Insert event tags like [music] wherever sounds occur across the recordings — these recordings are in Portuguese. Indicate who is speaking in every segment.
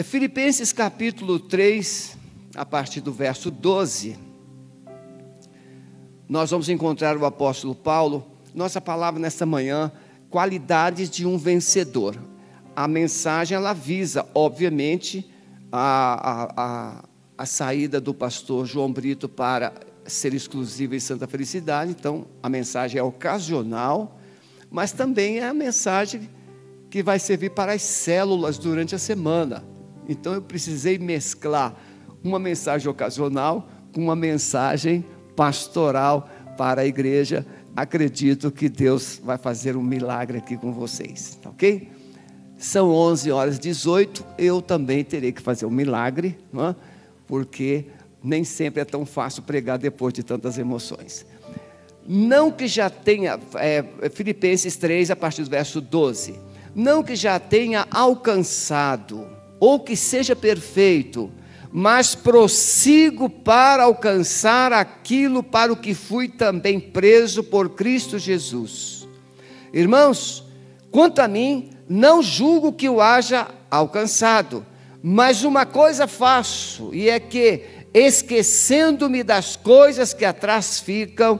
Speaker 1: É Filipenses capítulo 3, a partir do verso 12. Nós vamos encontrar o apóstolo Paulo. Nossa palavra nesta manhã, qualidades de um vencedor. A mensagem ela visa, obviamente, a, a, a, a saída do pastor João Brito para ser exclusiva em Santa Felicidade. Então, a mensagem é ocasional, mas também é a mensagem que vai servir para as células durante a semana. Então eu precisei mesclar uma mensagem ocasional com uma mensagem pastoral para a igreja. Acredito que Deus vai fazer um milagre aqui com vocês, tá ok? São 11 horas e 18, eu também terei que fazer um milagre, é? porque nem sempre é tão fácil pregar depois de tantas emoções. Não que já tenha, é, Filipenses 3, a partir do verso 12, não que já tenha alcançado, ou que seja perfeito, mas prossigo para alcançar aquilo para o que fui também preso por Cristo Jesus. Irmãos, quanto a mim, não julgo que o haja alcançado, mas uma coisa faço, e é que, esquecendo-me das coisas que atrás ficam,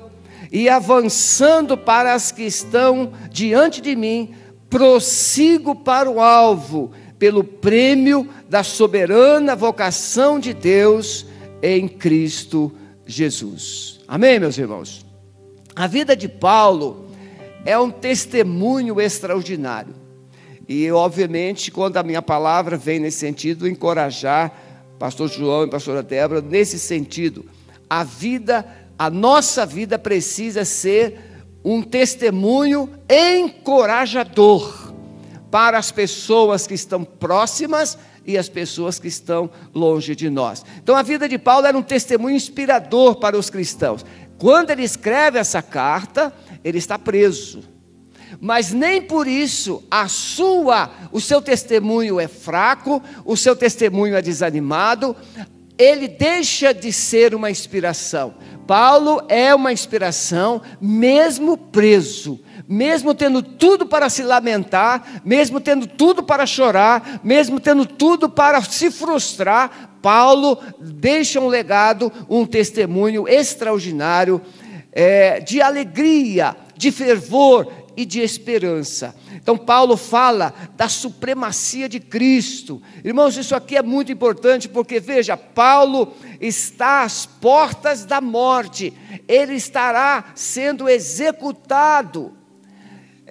Speaker 1: e avançando para as que estão diante de mim, prossigo para o alvo, pelo prêmio da soberana vocação de Deus em Cristo Jesus. Amém, meus irmãos? A vida de Paulo é um testemunho extraordinário. E, obviamente, quando a minha palavra vem nesse sentido, encorajar pastor João e pastora Débora nesse sentido. A vida, a nossa vida precisa ser um testemunho encorajador para as pessoas que estão próximas e as pessoas que estão longe de nós. Então a vida de Paulo era um testemunho inspirador para os cristãos. Quando ele escreve essa carta, ele está preso. Mas nem por isso a sua, o seu testemunho é fraco, o seu testemunho é desanimado, ele deixa de ser uma inspiração. Paulo é uma inspiração mesmo preso mesmo tendo tudo para se lamentar, mesmo tendo tudo para chorar, mesmo tendo tudo para se frustrar, Paulo deixa um legado, um testemunho extraordinário é, de alegria, de fervor e de esperança. Então, Paulo fala da supremacia de Cristo. Irmãos, isso aqui é muito importante porque, veja, Paulo está às portas da morte, ele estará sendo executado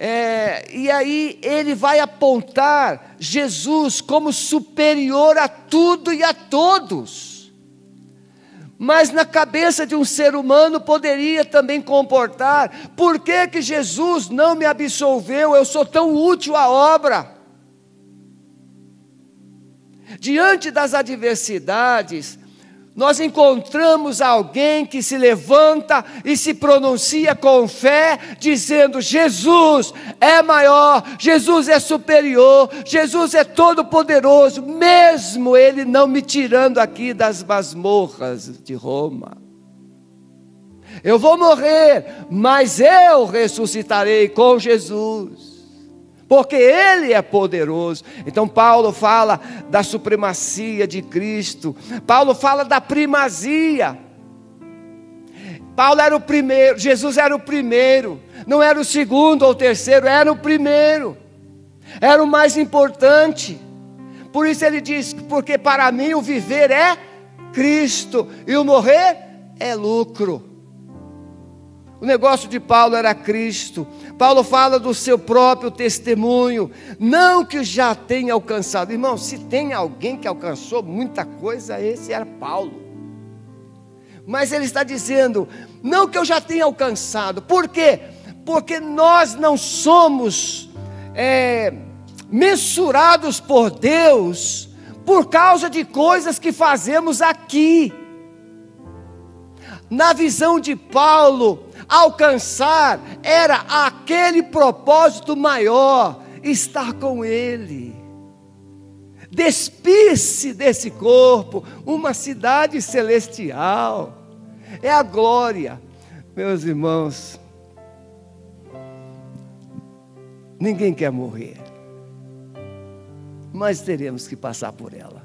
Speaker 1: é, e aí ele vai apontar Jesus como superior a tudo e a todos. Mas na cabeça de um ser humano poderia também comportar: por que, que Jesus não me absolveu? Eu sou tão útil à obra. Diante das adversidades, nós encontramos alguém que se levanta e se pronuncia com fé, dizendo: Jesus é maior, Jesus é superior, Jesus é todo-poderoso, mesmo Ele não me tirando aqui das masmorras de Roma. Eu vou morrer, mas eu ressuscitarei com Jesus porque Ele é poderoso. Então, Paulo fala da supremacia de Cristo, Paulo fala da primazia. Paulo era o primeiro, Jesus era o primeiro, não era o segundo ou o terceiro, era o primeiro, era o mais importante. Por isso ele diz: porque para mim o viver é Cristo e o morrer é lucro. O negócio de Paulo era Cristo. Paulo fala do seu próprio testemunho, não que já tenha alcançado. Irmão, se tem alguém que alcançou muita coisa, esse era Paulo. Mas ele está dizendo, não que eu já tenha alcançado. Por quê? Porque nós não somos é, mensurados por Deus por causa de coisas que fazemos aqui. Na visão de Paulo, alcançar era aquele propósito maior, estar com Ele. Despir-se desse corpo, uma cidade celestial, é a glória, meus irmãos. Ninguém quer morrer. mas teremos que passar por ela.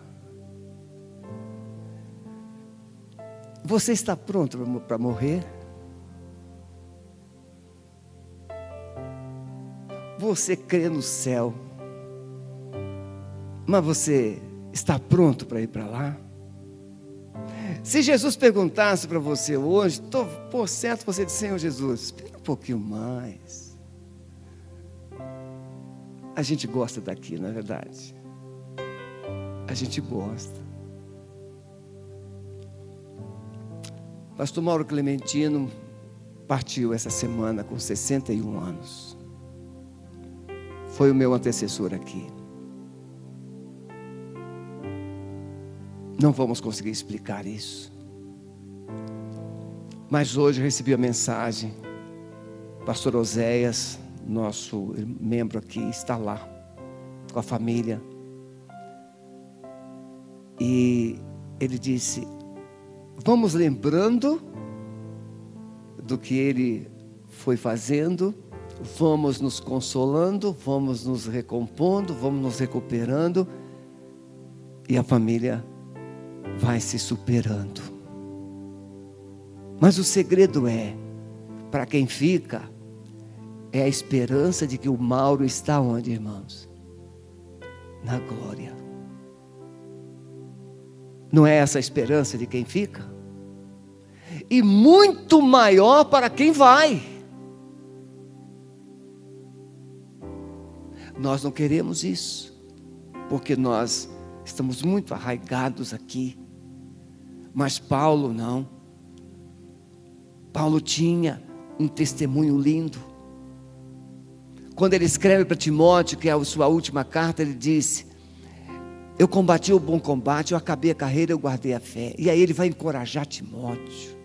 Speaker 1: Você está pronto para morrer? Você crê no céu, mas você está pronto para ir para lá? Se Jesus perguntasse para você hoje, tô, por certo você disse, Senhor Jesus, espera um pouquinho mais. A gente gosta daqui, não é verdade? A gente gosta. Pastor Mauro Clementino partiu essa semana com 61 anos. Foi o meu antecessor aqui. Não vamos conseguir explicar isso. Mas hoje recebi a mensagem. Pastor Oséias, nosso membro aqui, está lá com a família. E ele disse: Vamos lembrando do que ele foi fazendo, vamos nos consolando, vamos nos recompondo, vamos nos recuperando, e a família vai se superando. Mas o segredo é, para quem fica, é a esperança de que o Mauro está onde, irmãos? Na glória. Não é essa a esperança de quem fica? E muito maior para quem vai. Nós não queremos isso, porque nós estamos muito arraigados aqui. Mas Paulo não. Paulo tinha um testemunho lindo. Quando ele escreve para Timóteo, que é a sua última carta, ele disse: Eu combati o bom combate, eu acabei a carreira, eu guardei a fé. E aí ele vai encorajar Timóteo.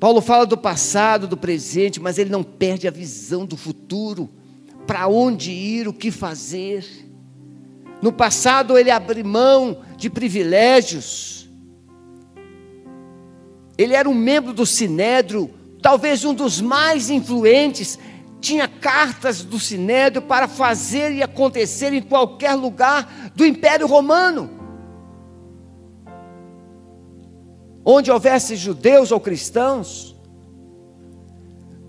Speaker 1: Paulo fala do passado, do presente, mas ele não perde a visão do futuro, para onde ir, o que fazer. No passado ele abriu mão de privilégios. Ele era um membro do Sinédrio, talvez um dos mais influentes. Tinha cartas do Sinédrio para fazer e acontecer em qualquer lugar do Império Romano. Onde houvesse judeus ou cristãos.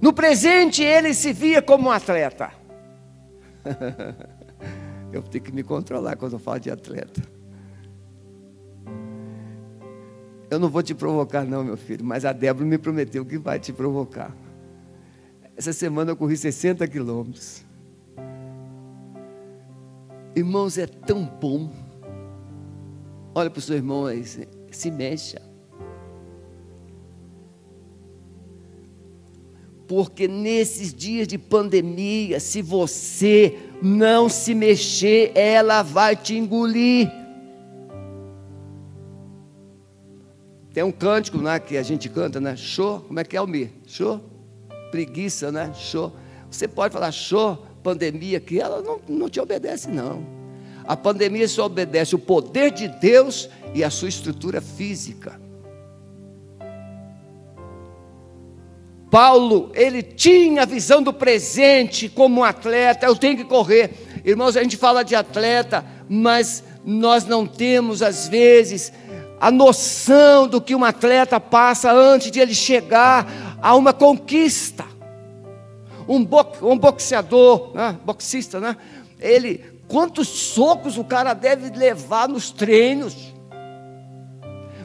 Speaker 1: No presente ele se via como um atleta. [laughs] Eu tenho que me controlar quando eu falo de atleta. Eu não vou te provocar, não, meu filho, mas a Débora me prometeu que vai te provocar. Essa semana eu corri 60 quilômetros. Irmãos, é tão bom. Olha para o seu irmão aí, se mexa. Porque nesses dias de pandemia, se você não se mexer, ela vai te engolir. Tem um cântico né, que a gente canta, né? Show, como é que é o mir? Show? Preguiça, né? Show. Você pode falar show, pandemia, que ela não, não te obedece, não. A pandemia só obedece o poder de Deus e a sua estrutura física. Paulo, ele tinha a visão do presente como um atleta, eu tenho que correr. Irmãos, a gente fala de atleta, mas nós não temos, às vezes, a noção do que um atleta passa antes de ele chegar a uma conquista. Um, um boxeador, né? boxista, né? Ele, quantos socos o cara deve levar nos treinos?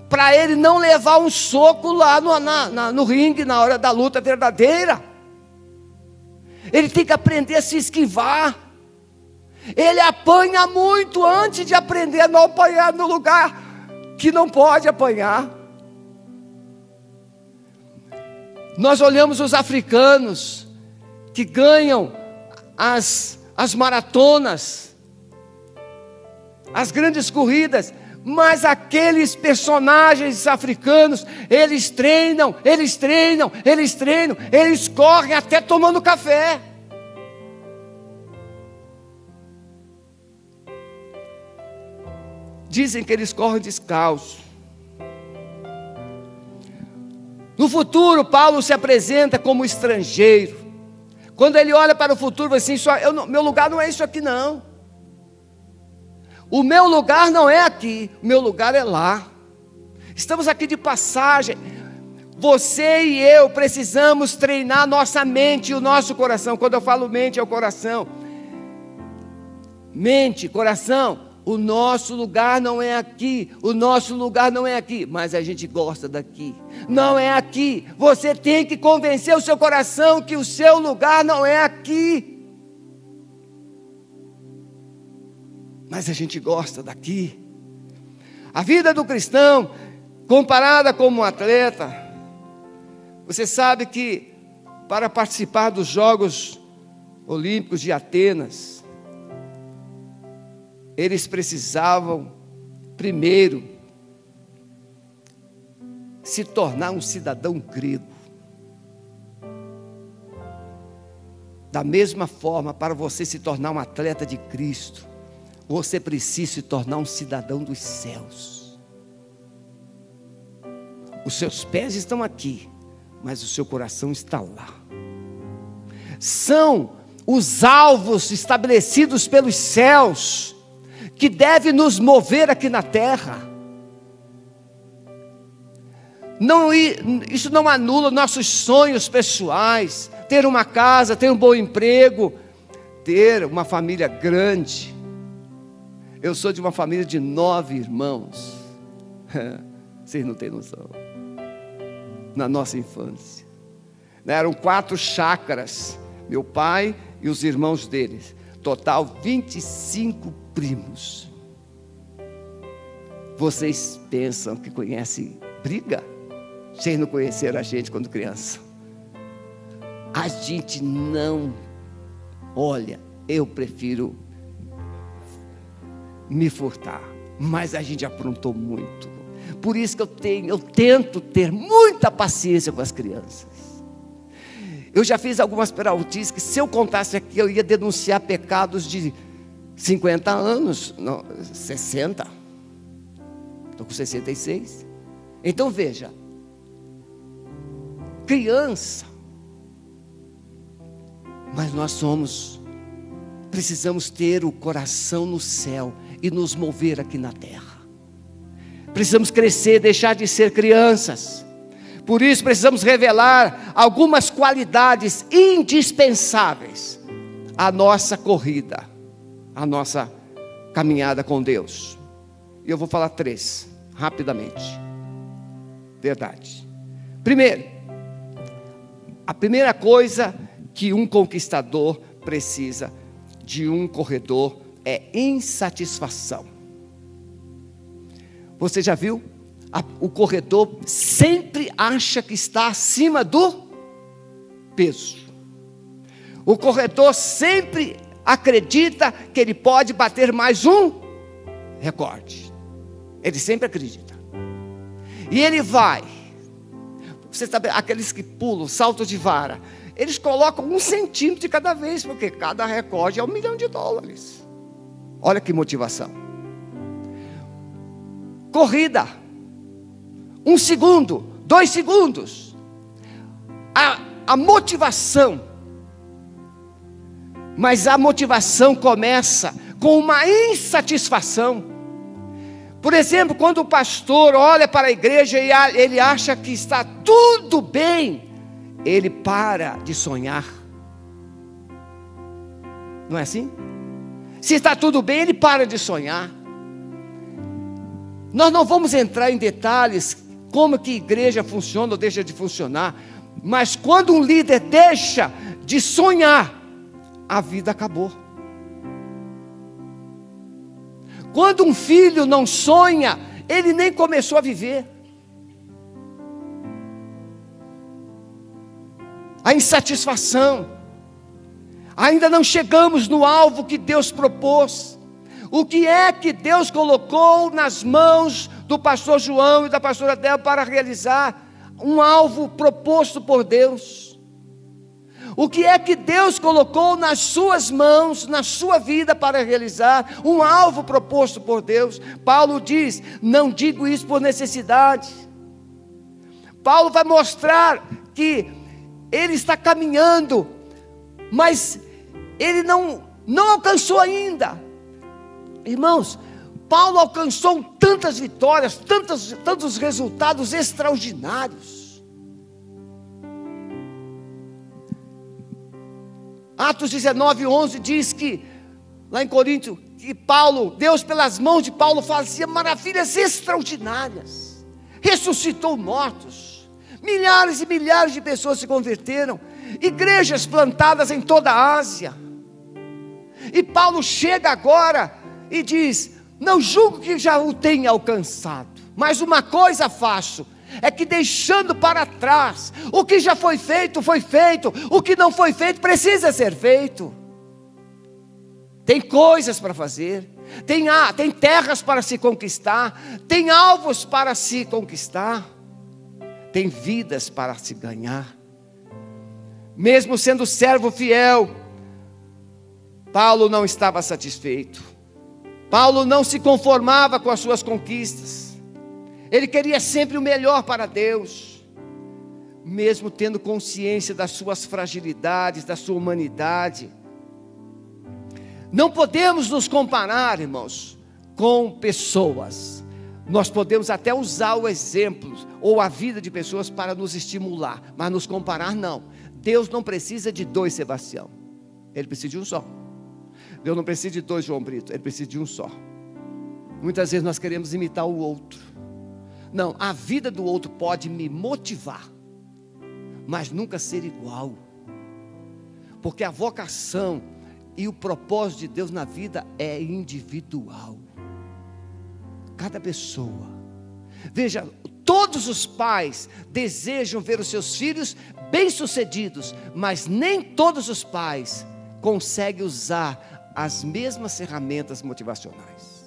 Speaker 1: Para ele não levar um soco lá no, na, na, no ringue na hora da luta verdadeira. Ele tem que aprender a se esquivar. Ele apanha muito antes de aprender a não apanhar no lugar que não pode apanhar. Nós olhamos os africanos que ganham as, as maratonas, as grandes corridas, mas aqueles personagens africanos, eles treinam, eles treinam, eles treinam, eles correm até tomando café. Dizem que eles correm descalços. No futuro, Paulo se apresenta como estrangeiro, Quando ele olha para o futuro, assim: meu lugar não é isso aqui, não. O meu lugar não é aqui, o meu lugar é lá. Estamos aqui de passagem. Você e eu precisamos treinar nossa mente e o nosso coração. Quando eu falo mente, é o coração. Mente, coração, o nosso lugar não é aqui, o nosso lugar não é aqui, mas a gente gosta daqui. Não é aqui. Você tem que convencer o seu coração que o seu lugar não é aqui. Mas a gente gosta daqui. A vida do cristão, comparada como um atleta, você sabe que para participar dos Jogos Olímpicos de Atenas, eles precisavam, primeiro, se tornar um cidadão grego. Da mesma forma, para você se tornar um atleta de Cristo, você precisa se tornar um cidadão dos céus. Os seus pés estão aqui, mas o seu coração está lá. São os alvos estabelecidos pelos céus que deve nos mover aqui na terra. Não, isso não anula nossos sonhos pessoais, ter uma casa, ter um bom emprego, ter uma família grande. Eu sou de uma família de nove irmãos. [laughs] Vocês não têm noção. Na nossa infância. Eram quatro chácaras. Meu pai e os irmãos deles. Total 25 primos. Vocês pensam que conhecem briga? Vocês não conheceram a gente quando criança. A gente não. Olha, eu prefiro me furtar, mas a gente aprontou muito. Por isso que eu tenho, eu tento ter muita paciência com as crianças. Eu já fiz algumas peraltices que se eu contasse aqui eu ia denunciar pecados de 50 anos, não, 60. Estou com 66. Então veja, criança, mas nós somos, precisamos ter o coração no céu e nos mover aqui na terra. Precisamos crescer, deixar de ser crianças. Por isso precisamos revelar algumas qualidades indispensáveis à nossa corrida a nossa caminhada com Deus. E eu vou falar três, rapidamente. Verdade. Primeiro, a primeira coisa que um conquistador precisa de um corredor é insatisfação. Você já viu? o corredor sempre acha que está acima do peso. O corredor sempre acredita que ele pode bater mais um recorde. Ele sempre acredita. E ele vai. Você sabe, aqueles que pulam, salto de vara, eles colocam um centímetro de cada vez, porque cada recorde é um milhão de dólares. Olha que motivação. Corrida. Um segundo, dois segundos. A, a motivação mas a motivação começa com uma insatisfação. Por exemplo, quando o pastor olha para a igreja e ele acha que está tudo bem, ele para de sonhar. Não é assim? Se está tudo bem, ele para de sonhar. Nós não vamos entrar em detalhes como que igreja funciona ou deixa de funcionar, mas quando um líder deixa de sonhar, a vida acabou. Quando um filho não sonha, ele nem começou a viver. A insatisfação. Ainda não chegamos no alvo que Deus propôs. O que é que Deus colocou nas mãos do pastor João e da pastora Débora para realizar um alvo proposto por Deus? O que é que Deus colocou nas suas mãos, na sua vida, para realizar um alvo proposto por Deus? Paulo diz: Não digo isso por necessidade. Paulo vai mostrar que ele está caminhando mas ele não, não alcançou ainda. Irmãos, Paulo alcançou tantas vitórias, tantos, tantos resultados extraordinários. Atos 19, 11 diz que, lá em Corinto, que Paulo, Deus pelas mãos de Paulo fazia maravilhas extraordinárias, ressuscitou mortos, milhares e milhares de pessoas se converteram, igrejas plantadas em toda a Ásia. E Paulo chega agora e diz: Não julgo que já o tenha alcançado, mas uma coisa faço, é que deixando para trás o que já foi feito, foi feito, o que não foi feito precisa ser feito. Tem coisas para fazer, tem, ah, tem terras para se conquistar, tem alvos para se conquistar, tem vidas para se ganhar. Mesmo sendo servo fiel, Paulo não estava satisfeito. Paulo não se conformava com as suas conquistas. Ele queria sempre o melhor para Deus, mesmo tendo consciência das suas fragilidades, da sua humanidade. Não podemos nos comparar, irmãos, com pessoas. Nós podemos até usar o exemplo ou a vida de pessoas para nos estimular, mas nos comparar não. Deus não precisa de dois Sebastião, Ele precisa de um só. Deus não precisa de dois João Brito, Ele precisa de um só. Muitas vezes nós queremos imitar o outro. Não, a vida do outro pode me motivar, mas nunca ser igual. Porque a vocação e o propósito de Deus na vida é individual. Cada pessoa. Veja, todos os pais desejam ver os seus filhos bem-sucedidos, mas nem todos os pais conseguem usar as mesmas ferramentas motivacionais.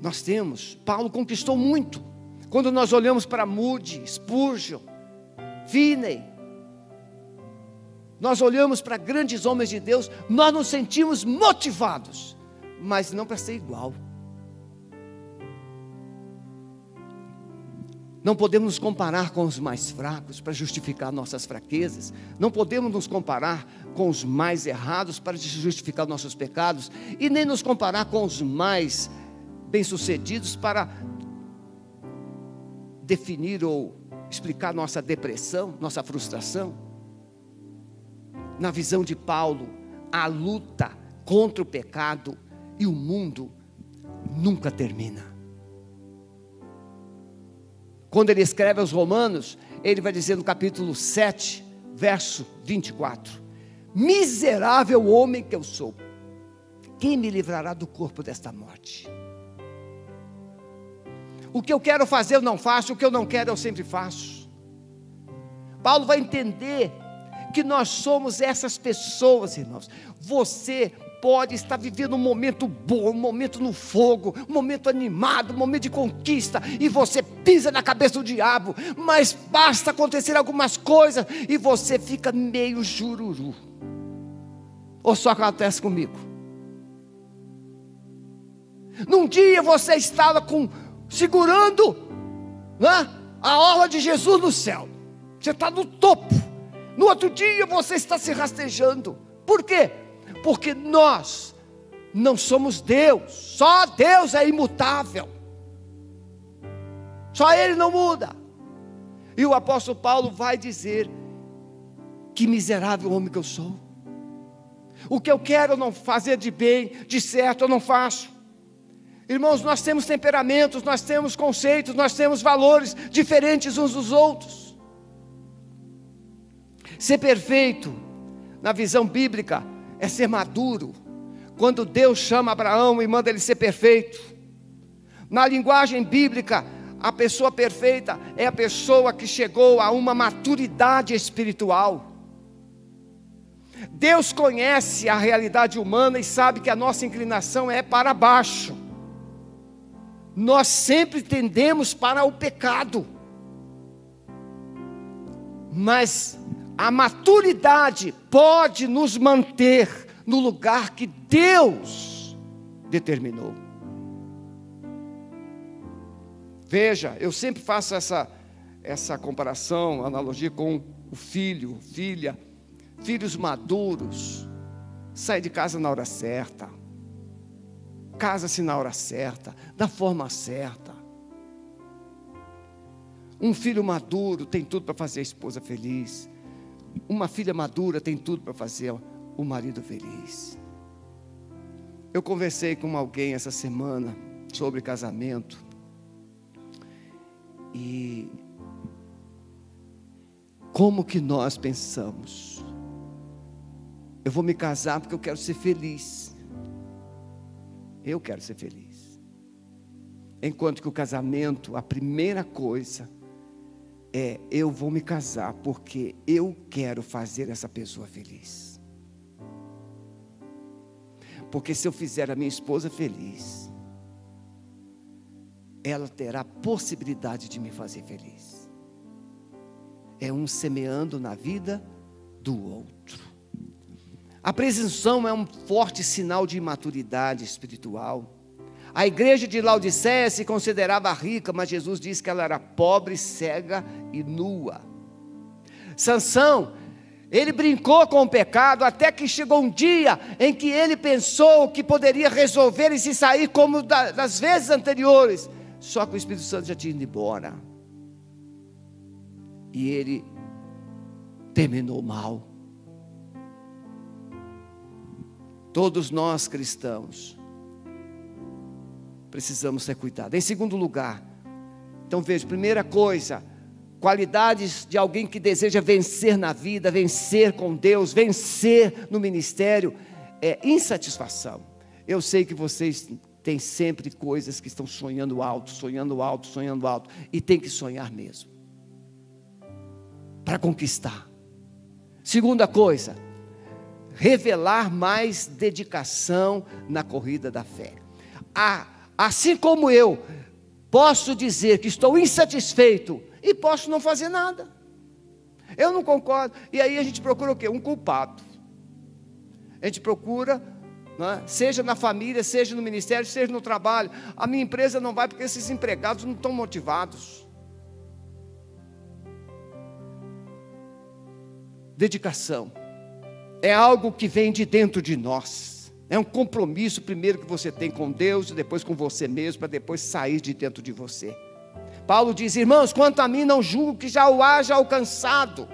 Speaker 1: Nós temos, Paulo conquistou muito. Quando nós olhamos para Moody, Spurgeon, Finney, nós olhamos para grandes homens de Deus, nós nos sentimos motivados, mas não para ser igual. Não podemos nos comparar com os mais fracos para justificar nossas fraquezas. Não podemos nos comparar com os mais errados para justificar nossos pecados. E nem nos comparar com os mais bem-sucedidos para definir ou explicar nossa depressão, nossa frustração. Na visão de Paulo, a luta contra o pecado e o mundo nunca termina. Quando ele escreve aos Romanos, ele vai dizer no capítulo 7, verso 24: Miserável homem que eu sou, quem me livrará do corpo desta morte? O que eu quero fazer eu não faço, o que eu não quero eu sempre faço. Paulo vai entender que nós somos essas pessoas, irmãos. Você pode estar vivendo um momento bom, um momento no fogo, um momento animado, um momento de conquista, e você pisa na cabeça do diabo, mas basta acontecer algumas coisas e você fica meio jururu. Ou só acontece comigo? Num dia você estava com segurando né, a orla de Jesus no céu. Você está no topo. No outro dia você está se rastejando. Por quê? Porque nós não somos Deus, só Deus é imutável, só Ele não muda. E o apóstolo Paulo vai dizer: Que miserável homem que eu sou. O que eu quero não fazer de bem, de certo eu não faço. Irmãos, nós temos temperamentos, nós temos conceitos, nós temos valores diferentes uns dos outros. Ser perfeito, na visão bíblica, é ser maduro. Quando Deus chama Abraão e manda ele ser perfeito. Na linguagem bíblica, a pessoa perfeita é a pessoa que chegou a uma maturidade espiritual. Deus conhece a realidade humana e sabe que a nossa inclinação é para baixo. Nós sempre tendemos para o pecado. Mas a maturidade pode nos manter no lugar que Deus determinou. Veja, eu sempre faço essa, essa comparação, analogia com o filho, filha, filhos maduros, sai de casa na hora certa, casa-se na hora certa, da forma certa. Um filho maduro tem tudo para fazer a esposa feliz. Uma filha madura tem tudo para fazer o marido feliz. Eu conversei com alguém essa semana sobre casamento. E como que nós pensamos? Eu vou me casar porque eu quero ser feliz. Eu quero ser feliz. Enquanto que o casamento, a primeira coisa é eu vou me casar porque eu quero fazer essa pessoa feliz. Porque se eu fizer a minha esposa feliz, ela terá possibilidade de me fazer feliz. É um semeando na vida do outro. A presunção é um forte sinal de imaturidade espiritual. A igreja de Laodiceia se considerava rica, mas Jesus disse que ela era pobre, cega e nua. Sansão, ele brincou com o pecado até que chegou um dia em que ele pensou que poderia resolver e se sair como das vezes anteriores. Só que o Espírito Santo já tinha ido embora. E ele terminou mal. Todos nós cristãos precisamos ter cuidado. Em segundo lugar, então veja, primeira coisa, qualidades de alguém que deseja vencer na vida, vencer com Deus, vencer no ministério, é insatisfação. Eu sei que vocês tem sempre coisas que estão sonhando alto, sonhando alto, sonhando alto, e tem que sonhar mesmo para conquistar. Segunda coisa, revelar mais dedicação na corrida da fé. Ah, assim como eu posso dizer que estou insatisfeito e posso não fazer nada. Eu não concordo. E aí a gente procura o quê? Um culpado. A gente procura é? seja na família, seja no ministério, seja no trabalho. A minha empresa não vai porque esses empregados não estão motivados. Dedicação é algo que vem de dentro de nós. É um compromisso primeiro que você tem com Deus e depois com você mesmo, para depois sair de dentro de você. Paulo diz: Irmãos, quanto a mim, não julgo que já o haja alcançado.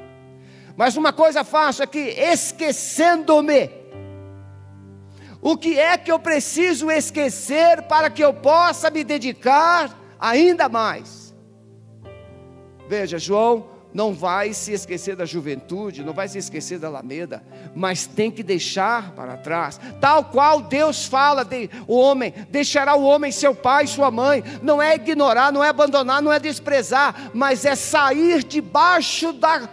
Speaker 1: Mas uma coisa faço que, esquecendo-me o que é que eu preciso esquecer para que eu possa me dedicar ainda mais? Veja, João não vai se esquecer da juventude, não vai se esquecer da Alameda, mas tem que deixar para trás, tal qual Deus fala, de, o homem deixará o homem seu pai sua mãe, não é ignorar, não é abandonar, não é desprezar, mas é sair debaixo da,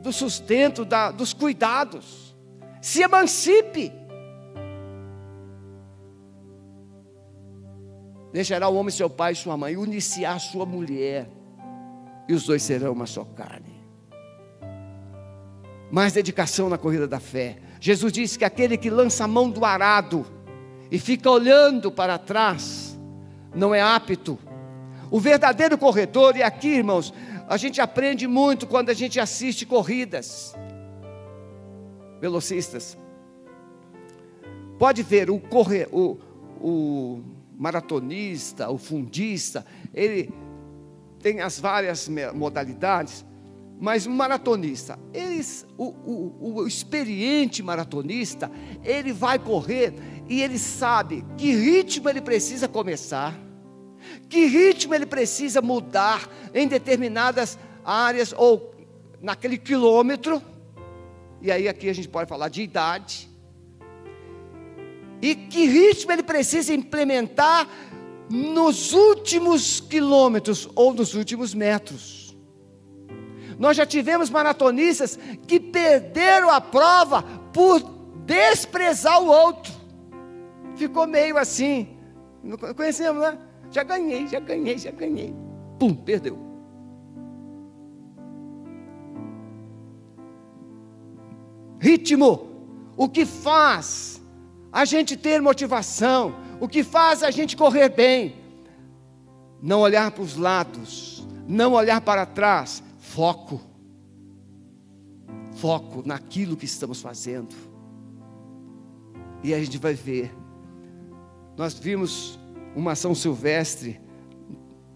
Speaker 1: do sustento, da, dos cuidados, se emancipe. Deixará o homem seu pai e sua mãe, a sua mulher, e os dois serão uma só carne. Mais dedicação na corrida da fé. Jesus disse que aquele que lança a mão do arado e fica olhando para trás, não é apto. O verdadeiro corredor, e aqui, irmãos, a gente aprende muito quando a gente assiste corridas. Velocistas. Pode ver o correr, o, o maratonista, o fundista, ele tem as várias modalidades, mas o maratonista, eles, o, o, o experiente maratonista, ele vai correr e ele sabe que ritmo ele precisa começar, que ritmo ele precisa mudar em determinadas áreas ou naquele quilômetro. E aí aqui a gente pode falar de idade, e que ritmo ele precisa implementar nos últimos quilômetros ou nos últimos metros. Nós já tivemos maratonistas que perderam a prova por desprezar o outro. Ficou meio assim. Conhecemos, né? Já ganhei, já ganhei, já ganhei. Pum, perdeu. Ritmo. O que faz a gente ter motivação, o que faz a gente correr bem. Não olhar para os lados, não olhar para trás, foco. foco naquilo que estamos fazendo. E a gente vai ver. Nós vimos uma ação silvestre,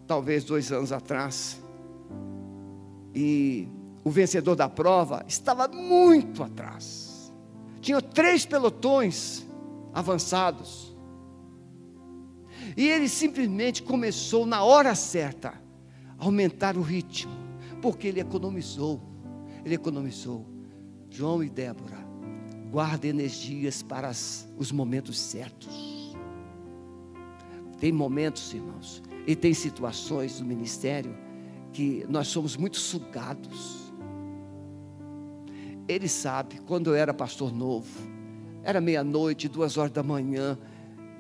Speaker 1: talvez dois anos atrás, e o vencedor da prova estava muito atrás. Tinha três pelotões avançados. E ele simplesmente começou na hora certa a aumentar o ritmo, porque ele economizou. Ele economizou. João e Débora, guarda energias para os momentos certos. Tem momentos, irmãos, e tem situações no ministério que nós somos muito sugados ele sabe, quando eu era pastor novo, era meia-noite, duas horas da manhã,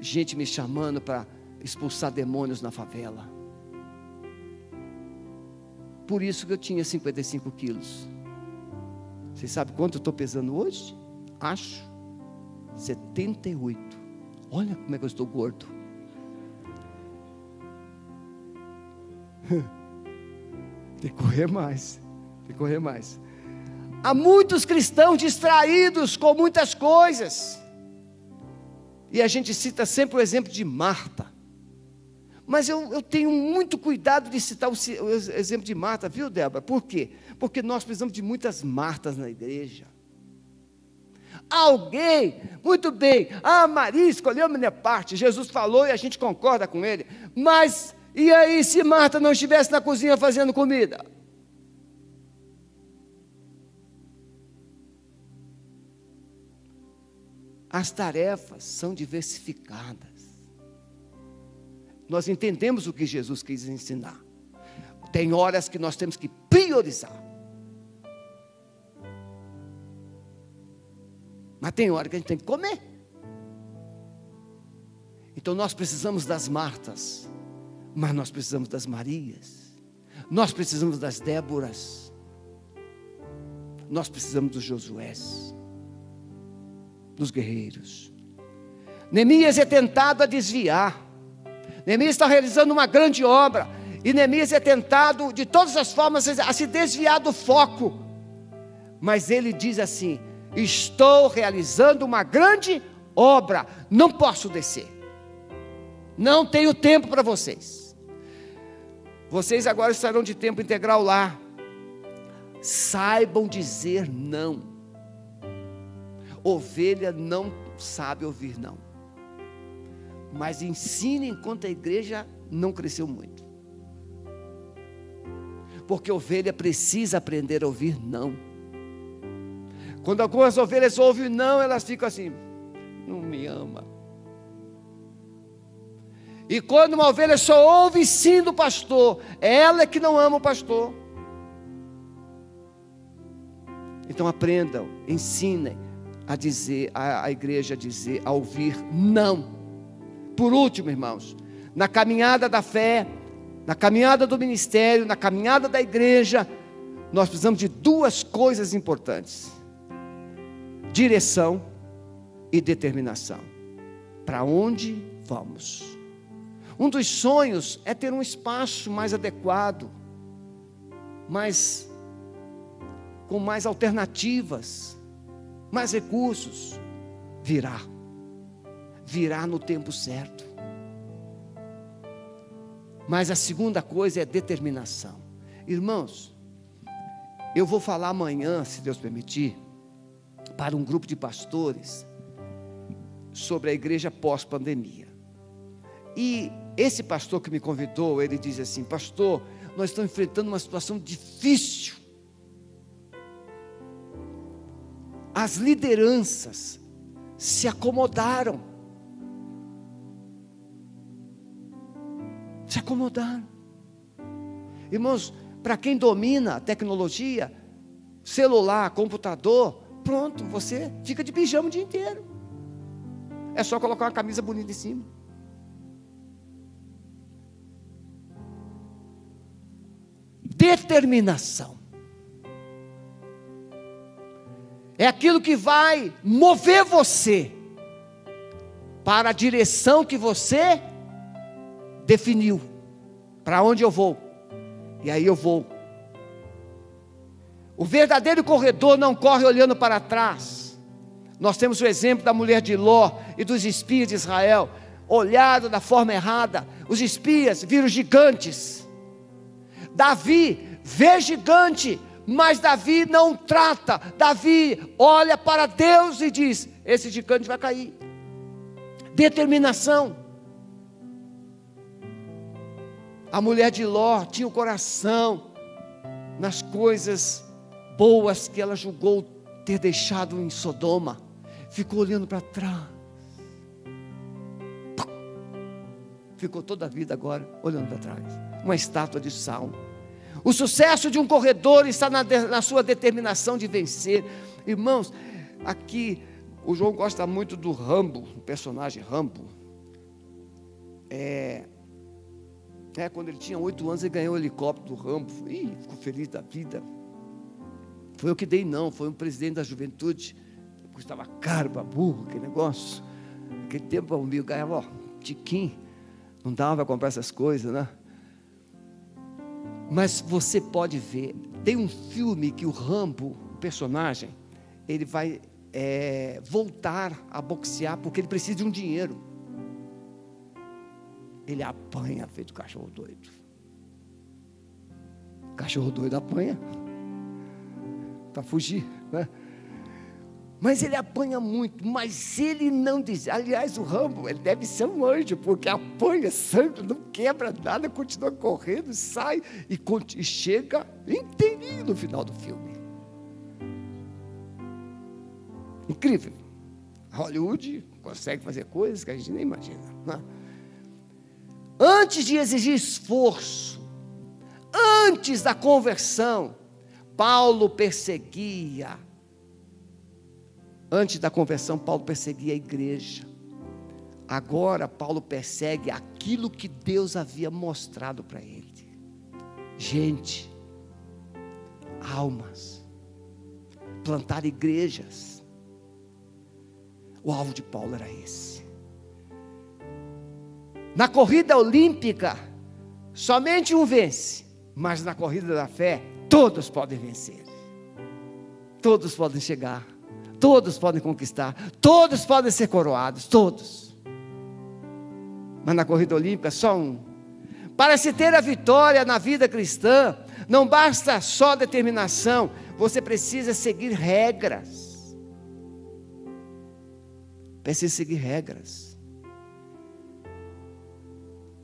Speaker 1: gente me chamando para expulsar demônios na favela. Por isso que eu tinha 55 quilos. Vocês sabem quanto eu estou pesando hoje? Acho 78. Olha como é que eu estou gordo. [laughs] Tem que correr mais. Tem que correr mais. Há muitos cristãos distraídos com muitas coisas. E a gente cita sempre o exemplo de Marta. Mas eu, eu tenho muito cuidado de citar o, o exemplo de Marta, viu, Débora? Por quê? Porque nós precisamos de muitas Martas na igreja. Alguém, muito bem, ah, Maria escolheu a minha parte, Jesus falou e a gente concorda com ele, mas e aí se Marta não estivesse na cozinha fazendo comida? As tarefas são diversificadas. Nós entendemos o que Jesus quis ensinar. Tem horas que nós temos que priorizar. Mas tem hora que a gente tem que comer. Então nós precisamos das Martas, mas nós precisamos das Marias, nós precisamos das Déboras, nós precisamos dos Josués dos guerreiros. Neemias é tentado a desviar. Neemias está realizando uma grande obra. E Neemias é tentado de todas as formas a se desviar do foco. Mas ele diz assim: Estou realizando uma grande obra, não posso descer. Não tenho tempo para vocês. Vocês agora estarão de tempo integral lá. Saibam dizer não. Ovelha não sabe ouvir não. Mas ensina enquanto a igreja não cresceu muito. Porque ovelha precisa aprender a ouvir não. Quando algumas ovelhas ouvem não, elas ficam assim, não me ama. E quando uma ovelha só ouve sim do pastor, é ela que não ama o pastor. Então aprendam, ensinem, a dizer, a, a igreja a dizer, a ouvir não. Por último, irmãos, na caminhada da fé, na caminhada do ministério, na caminhada da igreja, nós precisamos de duas coisas importantes: direção e determinação. Para onde vamos? Um dos sonhos é ter um espaço mais adequado, mais com mais alternativas mais recursos, virá. Virá no tempo certo. Mas a segunda coisa é determinação. Irmãos, eu vou falar amanhã, se Deus permitir, para um grupo de pastores sobre a igreja pós-pandemia. E esse pastor que me convidou, ele diz assim: Pastor, nós estamos enfrentando uma situação difícil. as lideranças se acomodaram. Se acomodaram. Irmãos, para quem domina a tecnologia, celular, computador, pronto, você fica de pijama o dia inteiro. É só colocar uma camisa bonita em cima. Determinação. é aquilo que vai mover você para a direção que você definiu. Para onde eu vou? E aí eu vou. O verdadeiro corredor não corre olhando para trás. Nós temos o exemplo da mulher de Ló e dos espias de Israel, olhado da forma errada. Os espias viram gigantes. Davi vê gigante, mas Davi não trata. Davi olha para Deus e diz: Esse gigante vai cair. Determinação. A mulher de Ló tinha o coração nas coisas boas que ela julgou ter deixado em Sodoma, ficou olhando para trás. Ficou toda a vida agora olhando para trás. Uma estátua de sal. O sucesso de um corredor está na, na sua determinação de vencer. Irmãos, aqui o João gosta muito do Rambo, o personagem Rambo. É, é, quando ele tinha oito anos, ele ganhou o helicóptero do Rambo. Ih, ficou feliz da vida. Foi eu que dei, não, foi um presidente da juventude. Custava caro para burro, aquele negócio. Naquele tempo o meu ganhava, ó. Não dava para comprar essas coisas, né? Mas você pode ver, tem um filme que o Rambo, o personagem, ele vai é, voltar a boxear porque ele precisa de um dinheiro. Ele apanha feito cachorro doido. Cachorro doido apanha para fugir. Né? Mas ele apanha muito, mas ele não diz. Aliás, o Rambo, ele deve ser um anjo, porque apanha sangue, não quebra nada, continua correndo, sai e, e chega inteirinho no final do filme. Incrível. Hollywood consegue fazer coisas que a gente nem imagina. Né? Antes de exigir esforço, antes da conversão, Paulo perseguia. Antes da conversão, Paulo perseguia a igreja. Agora, Paulo persegue aquilo que Deus havia mostrado para ele: gente, almas, plantar igrejas. O alvo de Paulo era esse. Na corrida olímpica, somente um vence, mas na corrida da fé, Todos podem vencer. Todos podem chegar. Todos podem conquistar. Todos podem ser coroados. Todos. Mas na corrida olímpica, só um. Para se ter a vitória na vida cristã, não basta só determinação, você precisa seguir regras. Precisa seguir regras.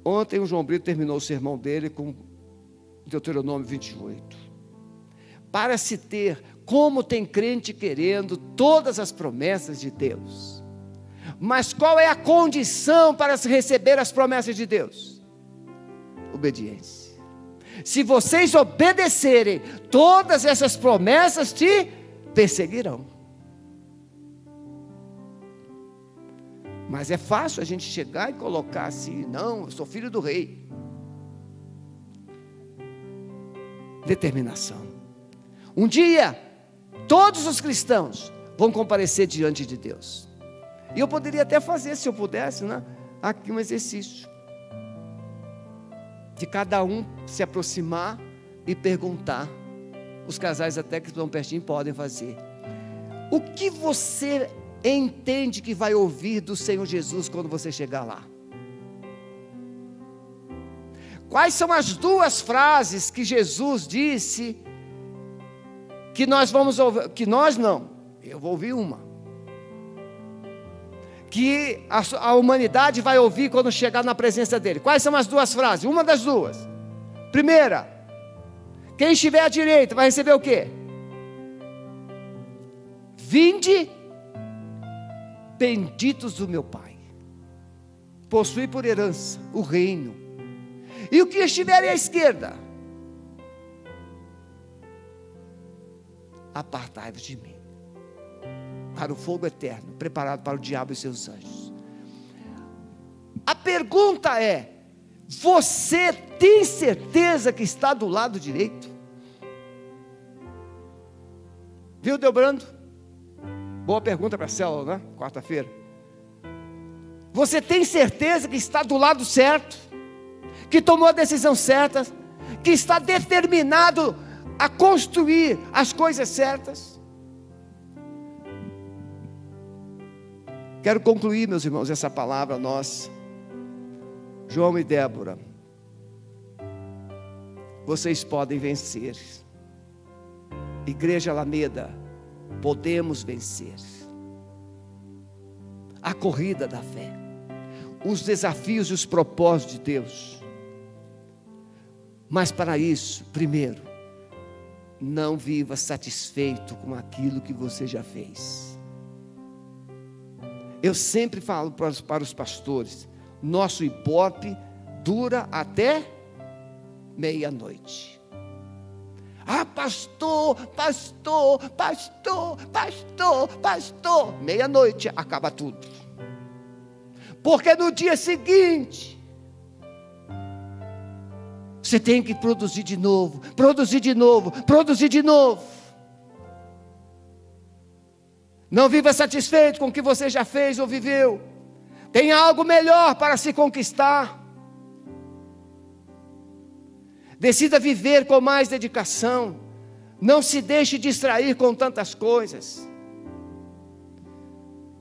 Speaker 1: Ontem o João Brito terminou o sermão dele com Deuteronômio 28 para se ter, como tem crente querendo todas as promessas de Deus. Mas qual é a condição para se receber as promessas de Deus? Obediência. Se vocês obedecerem, todas essas promessas te perseguirão. Mas é fácil a gente chegar e colocar assim: não, eu sou filho do rei. Determinação. Um dia, todos os cristãos vão comparecer diante de Deus. E eu poderia até fazer, se eu pudesse, né? aqui um exercício. De cada um se aproximar e perguntar. Os casais até que estão pertinho podem fazer. O que você entende que vai ouvir do Senhor Jesus quando você chegar lá? Quais são as duas frases que Jesus disse que nós vamos ouvir, que nós não, eu vou ouvir uma. Que a, a humanidade vai ouvir quando chegar na presença dele. Quais são as duas frases? Uma das duas. Primeira, quem estiver à direita vai receber o quê? Vinde, benditos do meu Pai, possui por herança o reino. E o que estiver à esquerda, apartai-vos de mim, para o fogo eterno, preparado para o diabo e seus anjos. A pergunta é: você tem certeza que está do lado direito? Viu, Delbrando? Boa pergunta para a célula, né? Quarta-feira. Você tem certeza que está do lado certo? Que tomou a decisão certa? Que está determinado a construir as coisas certas. Quero concluir, meus irmãos, essa palavra nossa. João e Débora, vocês podem vencer. Igreja Alameda, podemos vencer. A corrida da fé, os desafios e os propósitos de Deus. Mas para isso, primeiro, não viva satisfeito com aquilo que você já fez. Eu sempre falo para os, para os pastores: nosso ibope dura até meia-noite. Ah, pastor, pastor, pastor, pastor, pastor. Meia-noite acaba tudo. Porque no dia seguinte, você tem que produzir de novo, produzir de novo, produzir de novo. Não viva satisfeito com o que você já fez ou viveu. Tem algo melhor para se conquistar. Decida viver com mais dedicação. Não se deixe distrair com tantas coisas.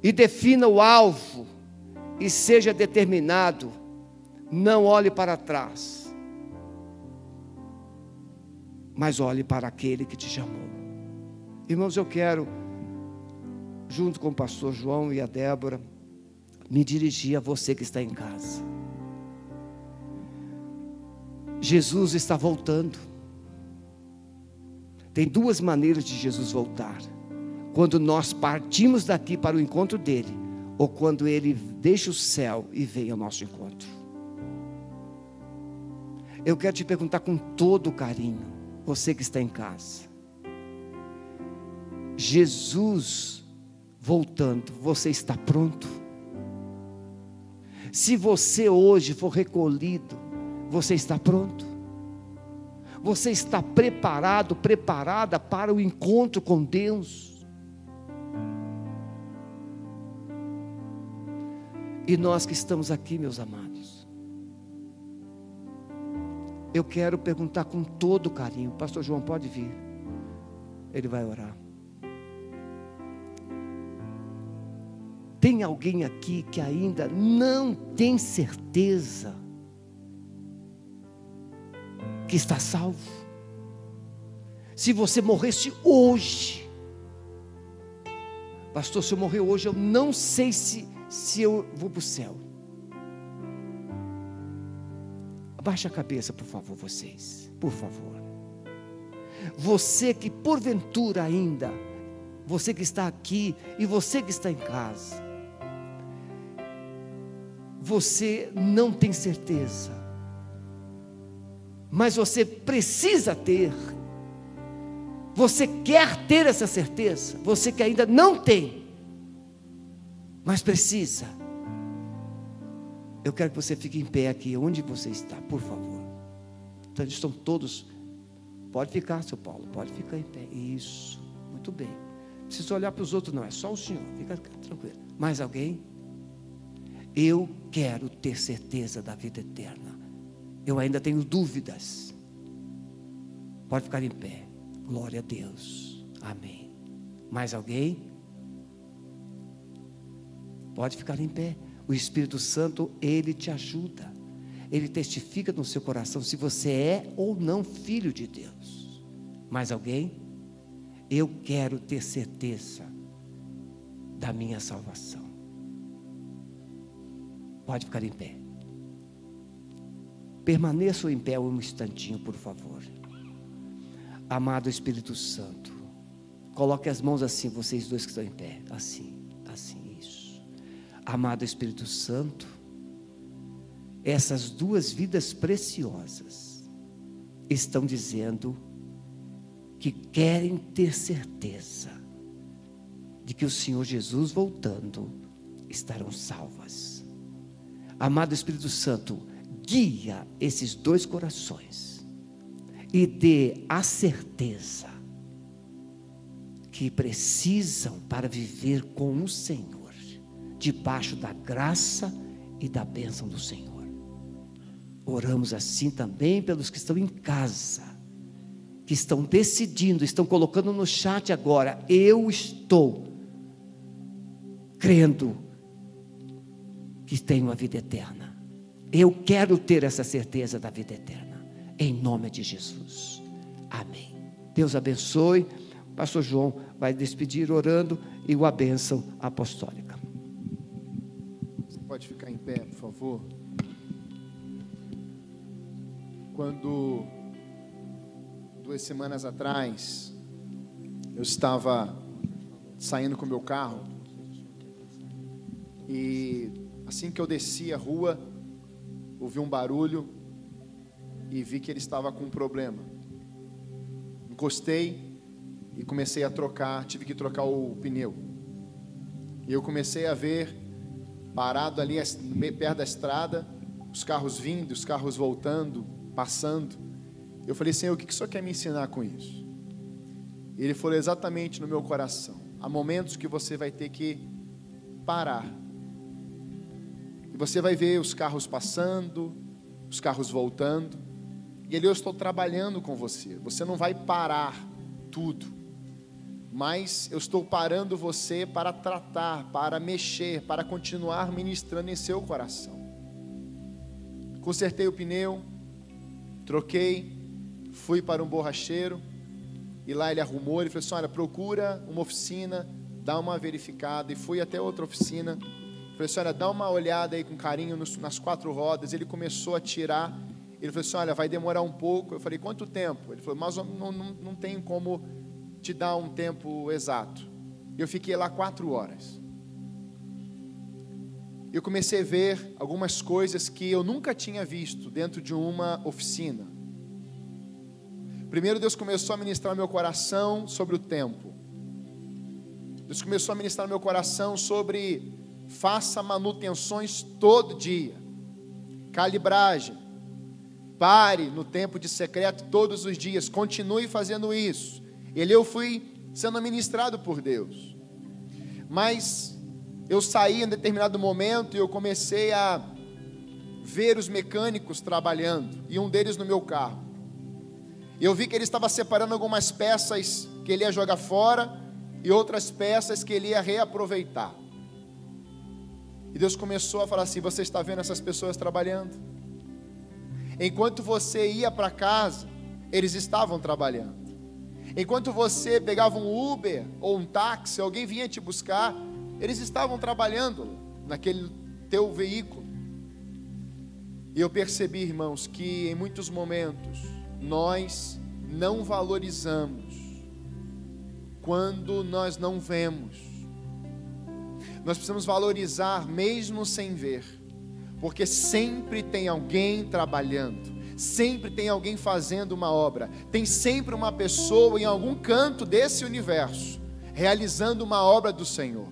Speaker 1: E defina o alvo e seja determinado. Não olhe para trás, mas olhe para aquele que te chamou. Irmãos, eu quero, junto com o pastor João e a Débora, me dirigir a você que está em casa. Jesus está voltando. Tem duas maneiras de Jesus voltar: quando nós partimos daqui para o encontro dele, ou quando ele deixa o céu e vem ao nosso encontro. Eu quero te perguntar com todo carinho, você que está em casa. Jesus voltando, você está pronto? Se você hoje for recolhido você está pronto? Você está preparado, preparada para o encontro com Deus? E nós que estamos aqui, meus amados, eu quero perguntar com todo carinho, Pastor João, pode vir, ele vai orar. Tem alguém aqui que ainda não tem certeza que está salvo. Se você morresse hoje, pastor, se eu morrer hoje, eu não sei se, se eu vou para o céu. Abaixe a cabeça, por favor, vocês, por favor. Você que porventura ainda, você que está aqui e você que está em casa, você não tem certeza mas você precisa ter. Você quer ter essa certeza, você que ainda não tem, mas precisa. Eu quero que você fique em pé aqui, onde você está, por favor. Então, estão todos. Pode ficar, seu Paulo, pode ficar em pé. Isso, muito bem. Precisa olhar para os outros, não, é só o Senhor, fica tranquilo. Mais alguém? Eu quero ter certeza da vida eterna eu ainda tenho dúvidas. Pode ficar em pé. Glória a Deus. Amém. Mais alguém? Pode ficar em pé. O Espírito Santo, ele te ajuda. Ele testifica no seu coração se você é ou não filho de Deus. Mais alguém? Eu quero ter certeza da minha salvação. Pode ficar em pé. Permaneçam em pé um instantinho, por favor. Amado Espírito Santo, coloque as mãos assim, vocês dois que estão em pé, assim, assim, isso. Amado Espírito Santo, essas duas vidas preciosas estão dizendo que querem ter certeza de que o Senhor Jesus voltando estarão salvas. Amado Espírito Santo, guia esses dois corações e dê a certeza que precisam para viver com o Senhor, debaixo da graça e da bênção do Senhor. Oramos assim também pelos que estão em casa, que estão decidindo, estão colocando no chat agora, eu estou crendo que tenho a vida eterna. Eu quero ter essa certeza da vida eterna, em nome de Jesus. Amém. Deus abençoe. Pastor João vai despedir orando e o bênção apostólica.
Speaker 2: Você pode ficar em pé, por favor? Quando duas semanas atrás eu estava saindo com o meu carro e assim que eu desci a rua, ouvi um barulho e vi que ele estava com um problema. Encostei e comecei a trocar, tive que trocar o pneu. E eu comecei a ver parado ali perto da estrada, os carros vindo, os carros voltando, passando. Eu falei, Senhor, o que o Senhor quer me ensinar com isso? Ele falou exatamente no meu coração. Há momentos que você vai ter que parar você vai ver os carros passando, os carros voltando. E ali eu estou trabalhando com você. Você não vai parar tudo. Mas eu estou parando você para tratar, para mexer, para continuar ministrando em seu coração. Consertei o pneu, troquei, fui para um borracheiro e lá ele arrumou, ele falou assim: "Olha, procura uma oficina, dá uma verificada" e fui até outra oficina Falei assim: olha, dá uma olhada aí com carinho nas quatro rodas. Ele começou a tirar. Ele falou assim: olha, vai demorar um pouco. Eu falei: quanto tempo? Ele falou: mas não, não, não tem como te dar um tempo exato. Eu fiquei lá quatro horas. Eu comecei a ver algumas coisas que eu nunca tinha visto dentro de uma oficina. Primeiro, Deus começou a ministrar meu coração sobre o tempo. Deus começou a ministrar meu coração sobre faça manutenções todo dia, calibragem, pare no tempo de secreto todos os dias, continue fazendo isso. Ele eu fui sendo ministrado por Deus, mas eu saí em determinado momento e eu comecei a ver os mecânicos trabalhando e um deles no meu carro. Eu vi que ele estava separando algumas peças que ele ia jogar fora e outras peças que ele ia reaproveitar. E Deus começou a falar assim: Você está vendo essas pessoas trabalhando? Enquanto você ia para casa, eles estavam trabalhando. Enquanto você pegava um Uber ou um táxi, alguém vinha te buscar, eles estavam trabalhando naquele teu veículo. E eu percebi, irmãos, que em muitos momentos nós não valorizamos quando nós não vemos nós precisamos valorizar mesmo sem ver, porque sempre tem alguém trabalhando, sempre tem alguém fazendo uma obra, tem sempre uma pessoa em algum canto desse universo realizando uma obra do Senhor.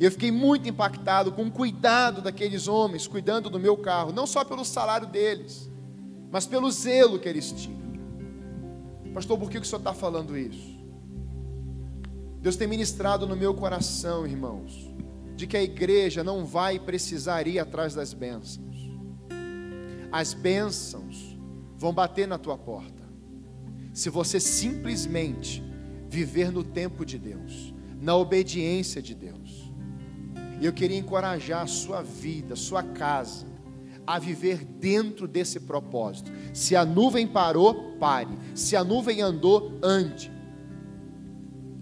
Speaker 2: Eu fiquei muito impactado com o cuidado daqueles homens, cuidando do meu carro, não só pelo salário deles, mas pelo zelo que eles tinham. Pastor, por que o senhor está falando isso? Deus tem ministrado no meu coração, irmãos, de que a igreja não vai precisar ir atrás das bênçãos. As bênçãos vão bater na tua porta. Se você simplesmente viver no tempo de Deus, na obediência de Deus. E eu queria encorajar a sua vida, a sua casa, a viver dentro desse propósito. Se a nuvem parou, pare. Se a nuvem andou, ande.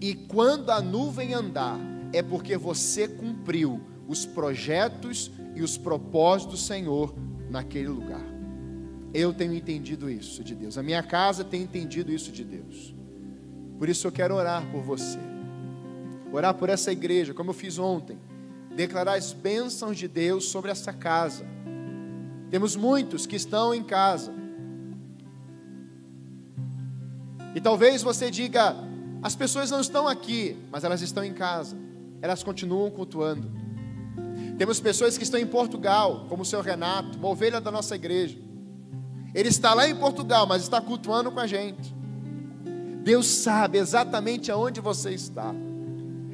Speaker 2: E quando a nuvem andar, é porque você cumpriu os projetos e os propósitos do Senhor naquele lugar. Eu tenho entendido isso de Deus. A minha casa tem entendido isso de Deus. Por isso eu quero orar por você. Orar por essa igreja, como eu fiz ontem. Declarar as bênçãos de Deus sobre essa casa. Temos muitos que estão em casa. E talvez você diga: as pessoas não estão aqui, mas elas estão em casa. Elas continuam cultuando. Temos pessoas que estão em Portugal, como o seu Renato, uma ovelha da nossa igreja. Ele está lá em Portugal, mas está cultuando com a gente. Deus sabe exatamente aonde você está.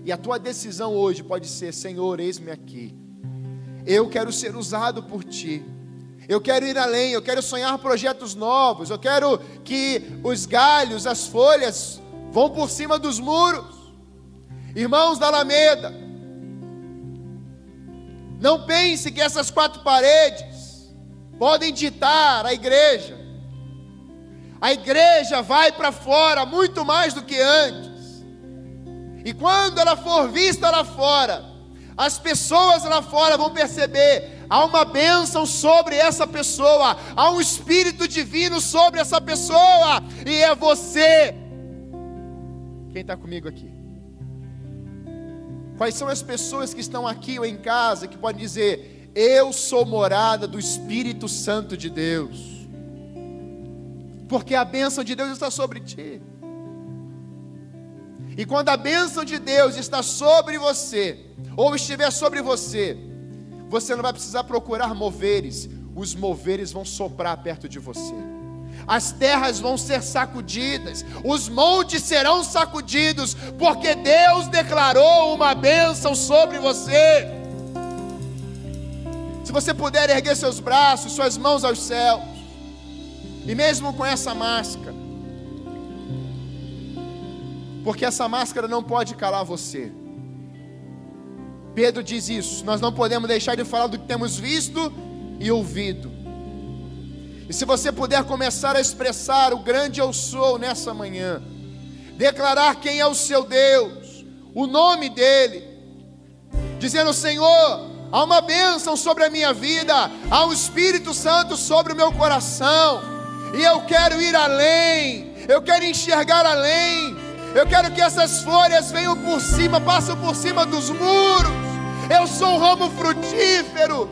Speaker 2: E a tua decisão hoje pode ser: Senhor, eis-me aqui. Eu quero ser usado por ti. Eu quero ir além, eu quero sonhar projetos novos, eu quero que os galhos, as folhas vão por cima dos muros. Irmãos da Alameda, não pense que essas quatro paredes podem ditar a igreja. A igreja vai para fora muito mais do que antes. E quando ela for vista lá fora, as pessoas lá fora vão perceber há uma bênção sobre essa pessoa, há um espírito divino sobre essa pessoa, e é você. Quem está comigo aqui? Quais são as pessoas que estão aqui ou em casa que podem dizer: Eu sou morada do Espírito Santo de Deus? Porque a bênção de Deus está sobre ti. E quando a bênção de Deus está sobre você, ou estiver sobre você, você não vai precisar procurar moveres, os moveres vão soprar perto de você. As terras vão ser sacudidas, os montes serão sacudidos, porque Deus declarou uma bênção sobre você. Se você puder erguer seus braços, suas mãos aos céus, e mesmo com essa máscara, porque essa máscara não pode calar você. Pedro diz isso. Nós não podemos deixar de falar do que temos visto e ouvido. E se você puder começar a expressar o grande eu sou nessa manhã, declarar quem é o seu Deus, o nome dele, dizendo: Senhor, há uma bênção sobre a minha vida, há um Espírito Santo sobre o meu coração, e eu quero ir além, eu quero enxergar além, eu quero que essas folhas venham por cima, passem por cima dos muros eu sou um ramo frutífero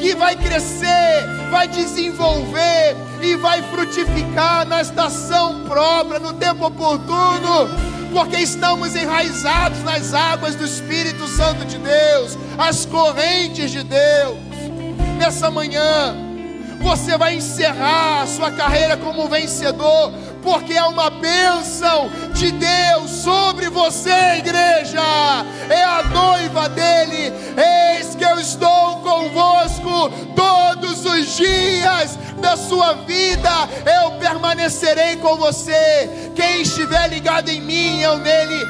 Speaker 2: que vai crescer, vai desenvolver e vai frutificar na estação própria, no tempo oportuno, porque estamos enraizados nas águas do Espírito Santo de Deus, as correntes de Deus. Nessa manhã, você vai encerrar a sua carreira como vencedor, porque é uma bênção de Deus sobre você, igreja. É a noiva dele. Eis que eu estou convosco todos os dias da sua vida. Eu permanecerei com você. Quem estiver ligado em mim, eu nele,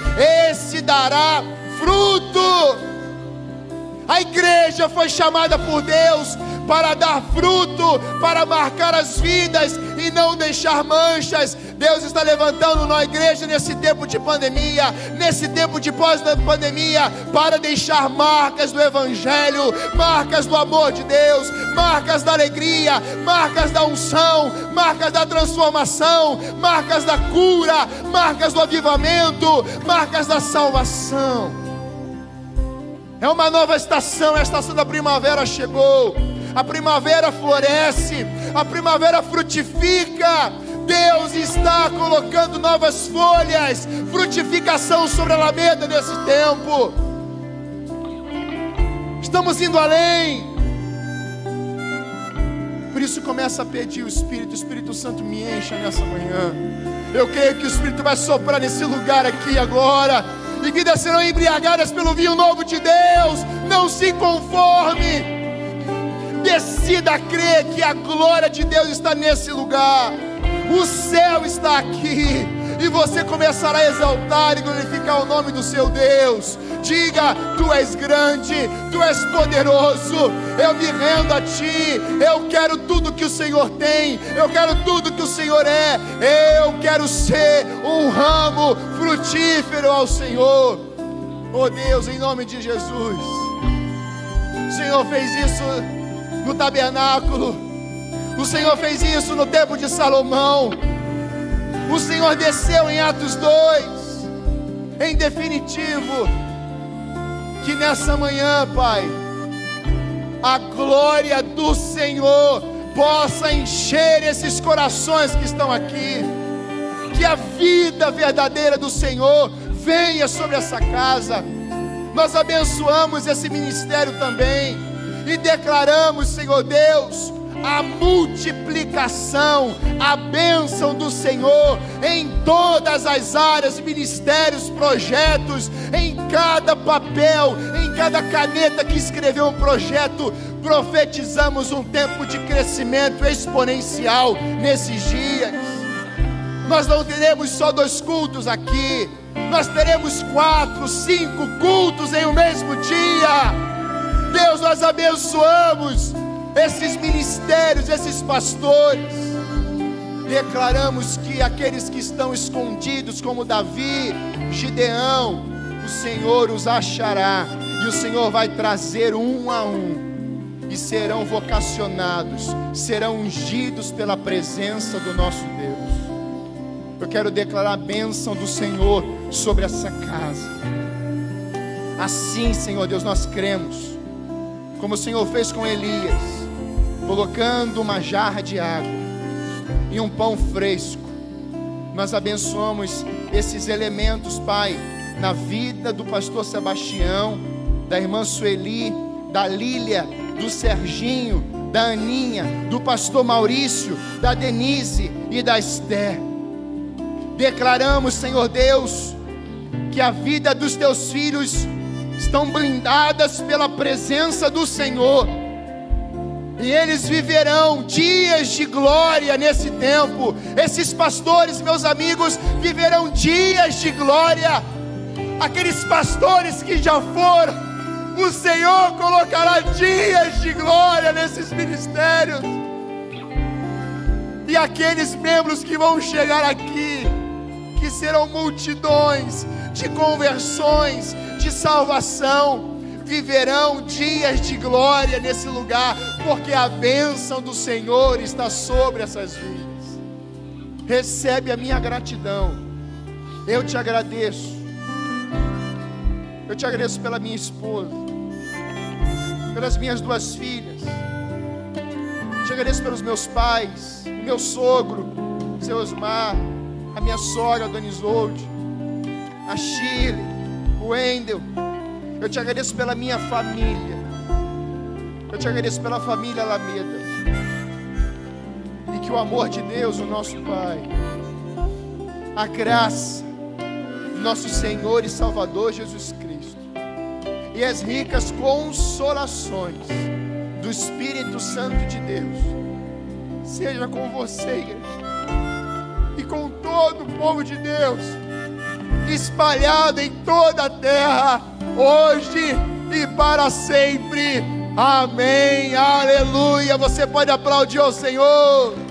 Speaker 2: esse dará fruto. A igreja foi chamada por Deus para dar fruto, para marcar as vidas e não deixar manchas. Deus está levantando na igreja nesse tempo de pandemia, nesse tempo de pós-pandemia, para deixar marcas do Evangelho, marcas do amor de Deus, marcas da alegria, marcas da unção, marcas da transformação, marcas da cura, marcas do avivamento, marcas da salvação. É uma nova estação, a estação da primavera chegou a primavera floresce, a primavera frutifica. Deus está colocando novas folhas, frutificação sobre a Alameda nesse tempo. Estamos indo além. Por isso começa a pedir o Espírito, o Espírito Santo me encha nessa manhã. Eu creio que o Espírito vai soprar nesse lugar aqui agora. Vidas serão embriagadas pelo vinho novo de Deus. Não se conforme Decida crer que a glória de Deus está nesse lugar. O céu está aqui. E você começará a exaltar e glorificar o nome do seu Deus. Diga: Tu és grande, Tu és poderoso. Eu me rendo a Ti. Eu quero tudo que o Senhor tem. Eu quero tudo que o Senhor é. Eu quero ser um ramo frutífero ao Senhor. Oh Deus, em nome de Jesus. O Senhor fez isso no tabernáculo. O Senhor fez isso no tempo de Salomão. O Senhor desceu em Atos 2. Em definitivo, que nessa manhã, Pai, a glória do Senhor possa encher esses corações que estão aqui. Que a vida verdadeira do Senhor venha sobre essa casa. Nós abençoamos esse ministério também e declaramos, Senhor Deus, a multiplicação, a bênção do Senhor em todas as áreas, ministérios, projetos, em cada papel, em cada caneta que escreveu um projeto, profetizamos um tempo de crescimento exponencial nesses dias. Nós não teremos só dois cultos aqui, nós teremos quatro, cinco cultos em um mesmo dia. Deus, nós abençoamos esses ministérios, esses pastores. Declaramos que aqueles que estão escondidos, como Davi, Gideão, o Senhor os achará e o Senhor vai trazer um a um e serão vocacionados, serão ungidos pela presença do nosso Deus. Eu quero declarar a bênção do Senhor sobre essa casa. Assim, Senhor Deus, nós cremos, como o Senhor fez com Elias colocando uma jarra de água e um pão fresco. Nós abençoamos esses elementos, Pai, na vida do pastor Sebastião, da irmã Sueli, da Lília, do Serginho, da Aninha, do pastor Maurício, da Denise e da Esther. Declaramos, Senhor Deus, que a vida dos teus filhos estão blindadas pela presença do Senhor e eles viverão dias de glória nesse tempo. Esses pastores, meus amigos, viverão dias de glória. Aqueles pastores que já foram, o Senhor colocará dias de glória nesses ministérios. E aqueles membros que vão chegar aqui, que serão multidões de conversões, de salvação viverão dias de glória nesse lugar, porque a bênção do Senhor está sobre essas vidas. Recebe a minha gratidão. Eu te agradeço. Eu te agradeço pela minha esposa, pelas minhas duas filhas. Eu te agradeço pelos meus pais, meu sogro, seu Osmar, a minha sogra, Dona Isolde, a Chile, Wendel eu te agradeço pela minha família. Eu te agradeço pela família Alameda. E que o amor de Deus, o nosso Pai, a graça nosso Senhor e Salvador Jesus Cristo, e as ricas consolações do Espírito Santo de Deus, seja com você, igreja, e com todo o povo de Deus, espalhado em toda a terra hoje e para sempre. Amém. Aleluia. Você pode aplaudir ao Senhor.